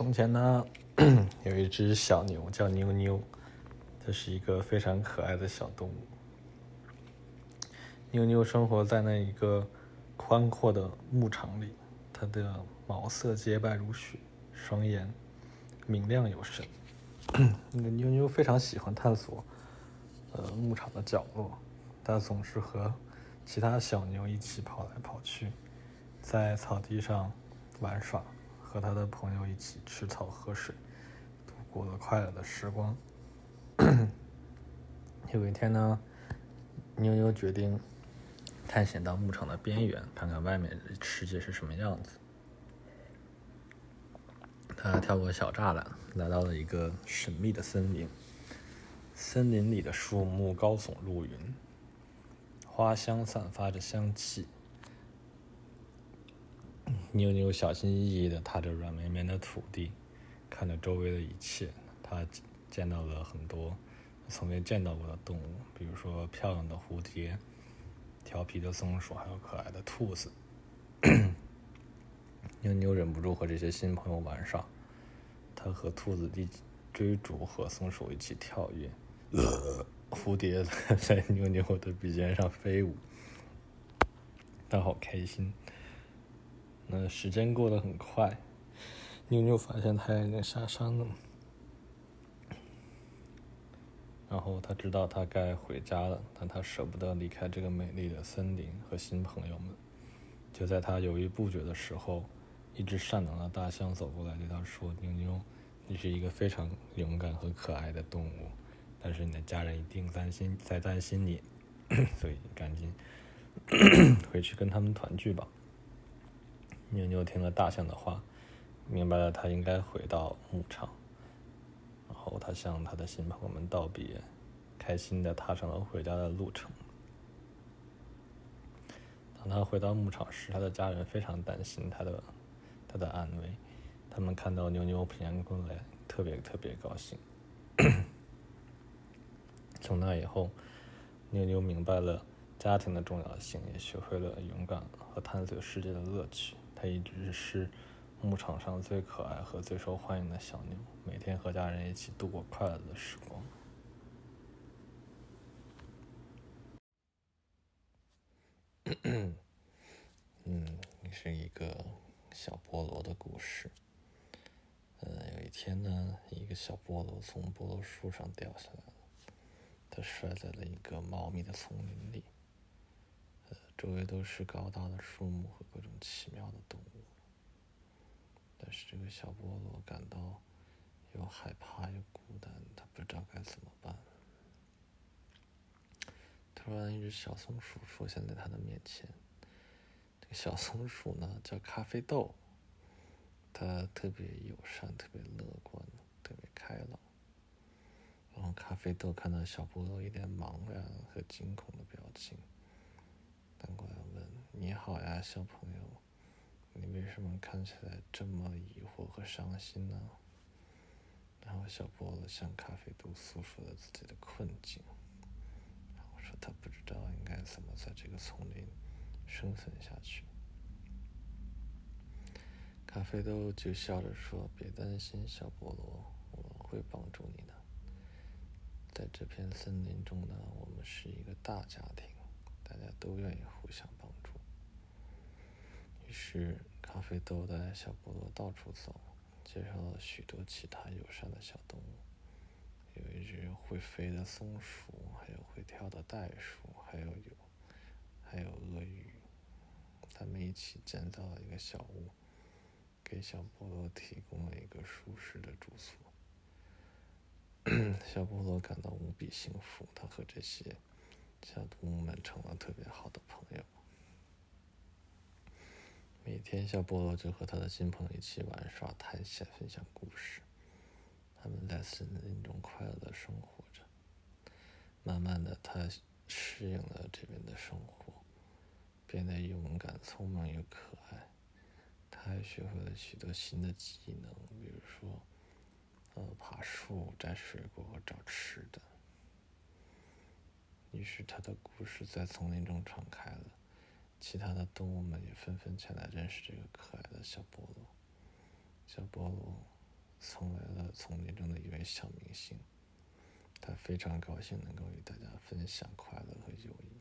从前呢，有一只小牛叫妞妞，它是一个非常可爱的小动物。妞妞生活在那一个宽阔的牧场里，它的毛色洁白如雪，双眼明亮有神。那个妞妞非常喜欢探索，呃，牧场的角落，它总是和其他小牛一起跑来跑去，在草地上玩耍。和他的朋友一起吃草喝水，度过了快乐的时光。有一天呢，妞妞决定探险到牧场的边缘，看看外面的世界是什么样子。他跳过小栅栏，来到了一个神秘的森林。森林里的树木高耸入云，花香散发着香气。妞妞小心翼翼地踏着软绵绵的土地，看着周围的一切。她见到了很多从未见到过的动物，比如说漂亮的蝴蝶、调皮的松鼠，还有可爱的兔子。妞妞忍不住和这些新朋友玩耍。她和兔子一起追逐，和松鼠一起跳跃。蝴蝶在 妞妞的鼻尖上飞舞，她好开心。那时间过得很快，妞妞发现太阳已经下山了，然后他知道他该回家了，但他舍不得离开这个美丽的森林和新朋友们。就在他犹豫不决的时候，一只善良的大象走过来对他说：“妞妞，你是一个非常勇敢和可爱的动物，但是你的家人一定担心，在担心你，所以赶紧 回去跟他们团聚吧。”妞妞听了大象的话，明白了他应该回到牧场。然后他向他的新朋友们道别，开心的踏上了回家的路程。当他回到牧场时，他的家人非常担心他的他的安危。他们看到妞妞平安归来，特别特别高兴。从那以后，妞妞明白了家庭的重要性，也学会了勇敢和探索世界的乐趣。它一直是牧场上最可爱和最受欢迎的小牛，每天和家人一起度过快乐的时光。嗯，是一个小菠萝的故事。呃，有一天呢，一个小菠萝从菠萝树上掉下来了，它摔在了一个茂密的丛林里。周围都是高大的树木和各种奇妙的动物，但是这个小菠萝感到又害怕又孤单，它不知道该怎么办。突然，一只小松鼠出现在它的面前。这个小松鼠呢，叫咖啡豆，它特别友善，特别乐观，特别开朗。然后，咖啡豆看到小菠萝一脸茫然和惊恐的表情。：“你好呀，小朋友，你为什么看起来这么疑惑和伤心呢？”然后小菠萝向咖啡豆诉说了自己的困境，然后说他不知道应该怎么在这个丛林生存下去。咖啡豆就笑着说：“别担心，小菠萝，我会帮助你的。在这片森林中呢，我们是一个大家庭。”大家都愿意互相，于是咖啡豆带小菠萝到处走，介绍了许多其他友善的小动物，有一只会飞的松鼠，还有会跳的袋鼠，还有有，还有鳄鱼。他们一起建造了一个小屋，给小菠萝提供了一个舒适的住所。小菠萝感到无比幸福，他和这些。小动物们成了特别好的朋友。每天，小菠萝就和他的新朋友一起玩耍、探险、分享故事。他们在森林中快乐的生活着。慢慢的，他适应了这边的生活，变得勇敢、聪明又可爱。他还学会了许多新的技能，比如说，呃，爬树、摘水果和找吃的。于是，他的故事在丛林中传开了，其他的动物们也纷纷前来认识这个可爱的小菠萝。小菠萝成为了丛林中的一位小明星。他非常高兴能够与大家分享快乐和友谊